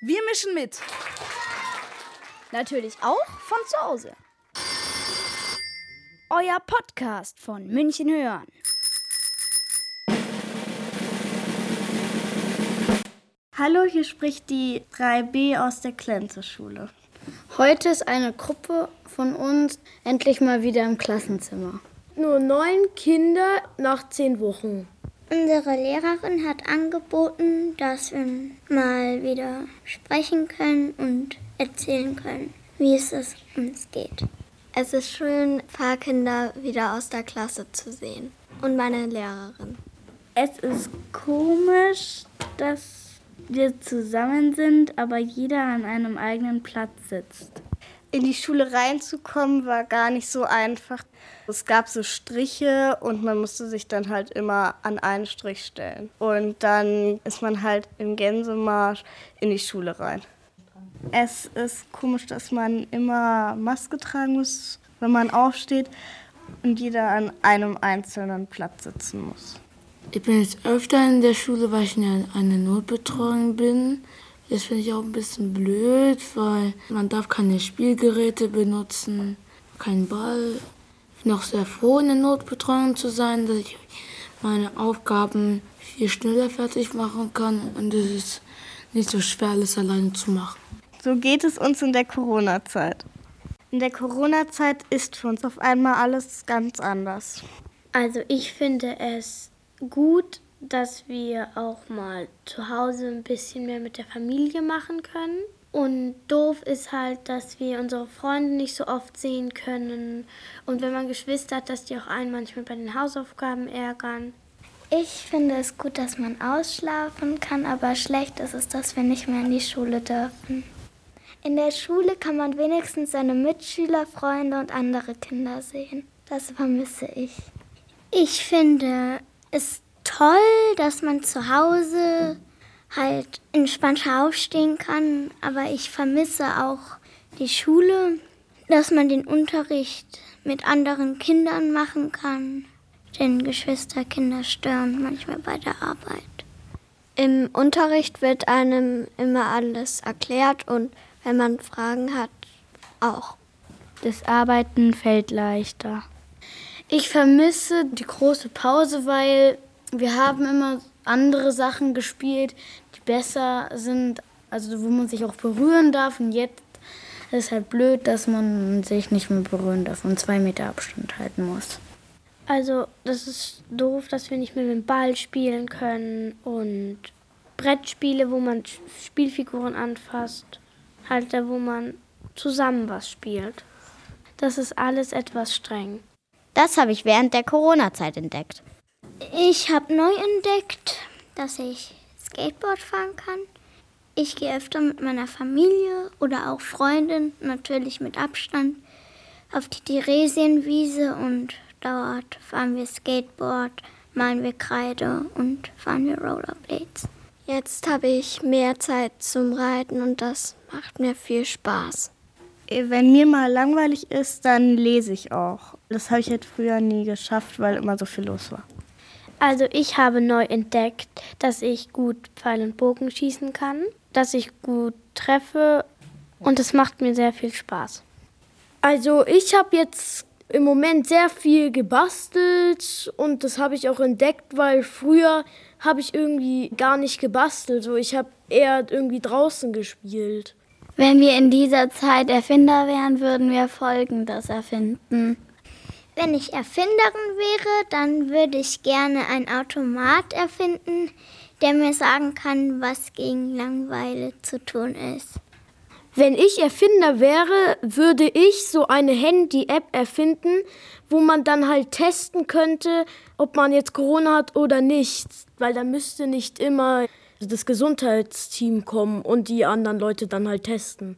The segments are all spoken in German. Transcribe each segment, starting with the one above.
Wir mischen mit. Natürlich auch von zu Hause. Euer Podcast von München hören. Hallo, hier spricht die 3b aus der Klenze-Schule. Heute ist eine Gruppe von uns endlich mal wieder im Klassenzimmer. Nur neun Kinder nach zehn Wochen. Unsere Lehrerin hat angeboten, dass wir mal wieder sprechen können und erzählen können, wie es uns geht. Es ist schön, ein paar Kinder wieder aus der Klasse zu sehen und meine Lehrerin. Es ist komisch, dass wir zusammen sind, aber jeder an einem eigenen Platz sitzt. In die Schule reinzukommen war gar nicht so einfach. Es gab so Striche und man musste sich dann halt immer an einen Strich stellen. Und dann ist man halt im Gänsemarsch in die Schule rein. Es ist komisch, dass man immer Maske tragen muss, wenn man aufsteht und jeder an einem einzelnen Platz sitzen muss. Ich bin jetzt öfter in der Schule, weil ich in einer Notbetreuung bin. Das finde ich auch ein bisschen blöd, weil man darf keine Spielgeräte benutzen, keinen Ball. Ich bin auch sehr froh, in der Notbetreuung zu sein, dass ich meine Aufgaben viel schneller fertig machen kann und es ist nicht so schwer, alles alleine zu machen. So geht es uns in der Corona-Zeit. In der Corona-Zeit ist für uns auf einmal alles ganz anders. Also ich finde es gut, dass wir auch mal zu Hause ein bisschen mehr mit der Familie machen können. Und doof ist halt, dass wir unsere Freunde nicht so oft sehen können. Und wenn man Geschwister hat, dass die auch einen manchmal bei den Hausaufgaben ärgern. Ich finde es gut, dass man ausschlafen kann, aber schlecht ist es, dass wir nicht mehr in die Schule dürfen. In der Schule kann man wenigstens seine Mitschüler, Freunde und andere Kinder sehen. Das vermisse ich. Ich finde es toll, dass man zu Hause halt entspannter aufstehen kann, aber ich vermisse auch die Schule, dass man den Unterricht mit anderen Kindern machen kann, denn Geschwisterkinder stören manchmal bei der Arbeit. Im Unterricht wird einem immer alles erklärt und wenn man Fragen hat, auch. Das Arbeiten fällt leichter. Ich vermisse die große Pause, weil wir haben immer andere Sachen gespielt, die besser sind, also wo man sich auch berühren darf. Und jetzt ist es halt blöd, dass man sich nicht mehr berühren darf und zwei Meter Abstand halten muss. Also das ist doof, dass wir nicht mehr mit dem Ball spielen können und Brettspiele, wo man Spielfiguren anfasst, halt da, wo man zusammen was spielt. Das ist alles etwas streng. Das habe ich während der Corona-Zeit entdeckt. Ich habe neu entdeckt, dass ich Skateboard fahren kann. Ich gehe öfter mit meiner Familie oder auch Freundin, natürlich mit Abstand, auf die Theresienwiese und dort fahren wir Skateboard, malen wir Kreide und fahren wir Rollerblades. Jetzt habe ich mehr Zeit zum Reiten und das macht mir viel Spaß. Wenn mir mal langweilig ist, dann lese ich auch. Das habe ich jetzt früher nie geschafft, weil immer so viel los war. Also ich habe neu entdeckt, dass ich gut Pfeil und Bogen schießen kann, dass ich gut treffe und es macht mir sehr viel Spaß. Also ich habe jetzt im Moment sehr viel gebastelt und das habe ich auch entdeckt, weil früher habe ich irgendwie gar nicht gebastelt. So, ich habe eher irgendwie draußen gespielt. Wenn wir in dieser Zeit Erfinder wären, würden wir Folgendes erfinden. Wenn ich Erfinderin wäre, dann würde ich gerne ein Automat erfinden, der mir sagen kann, was gegen Langeweile zu tun ist. Wenn ich Erfinder wäre, würde ich so eine Handy-App erfinden, wo man dann halt testen könnte, ob man jetzt Corona hat oder nicht. Weil da müsste nicht immer das Gesundheitsteam kommen und die anderen Leute dann halt testen.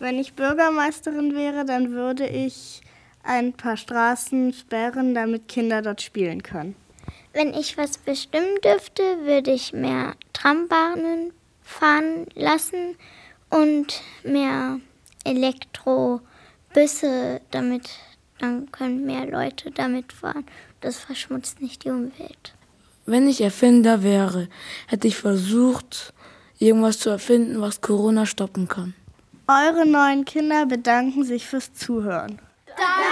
Wenn ich Bürgermeisterin wäre, dann würde ich ein paar Straßen sperren, damit Kinder dort spielen können. Wenn ich was bestimmen dürfte, würde ich mehr Trambahnen fahren lassen und mehr Elektrobüsse, damit dann können mehr Leute damit fahren. Das verschmutzt nicht die Umwelt. Wenn ich Erfinder wäre, hätte ich versucht, irgendwas zu erfinden, was Corona stoppen kann. Eure neuen Kinder bedanken sich fürs Zuhören. Danke.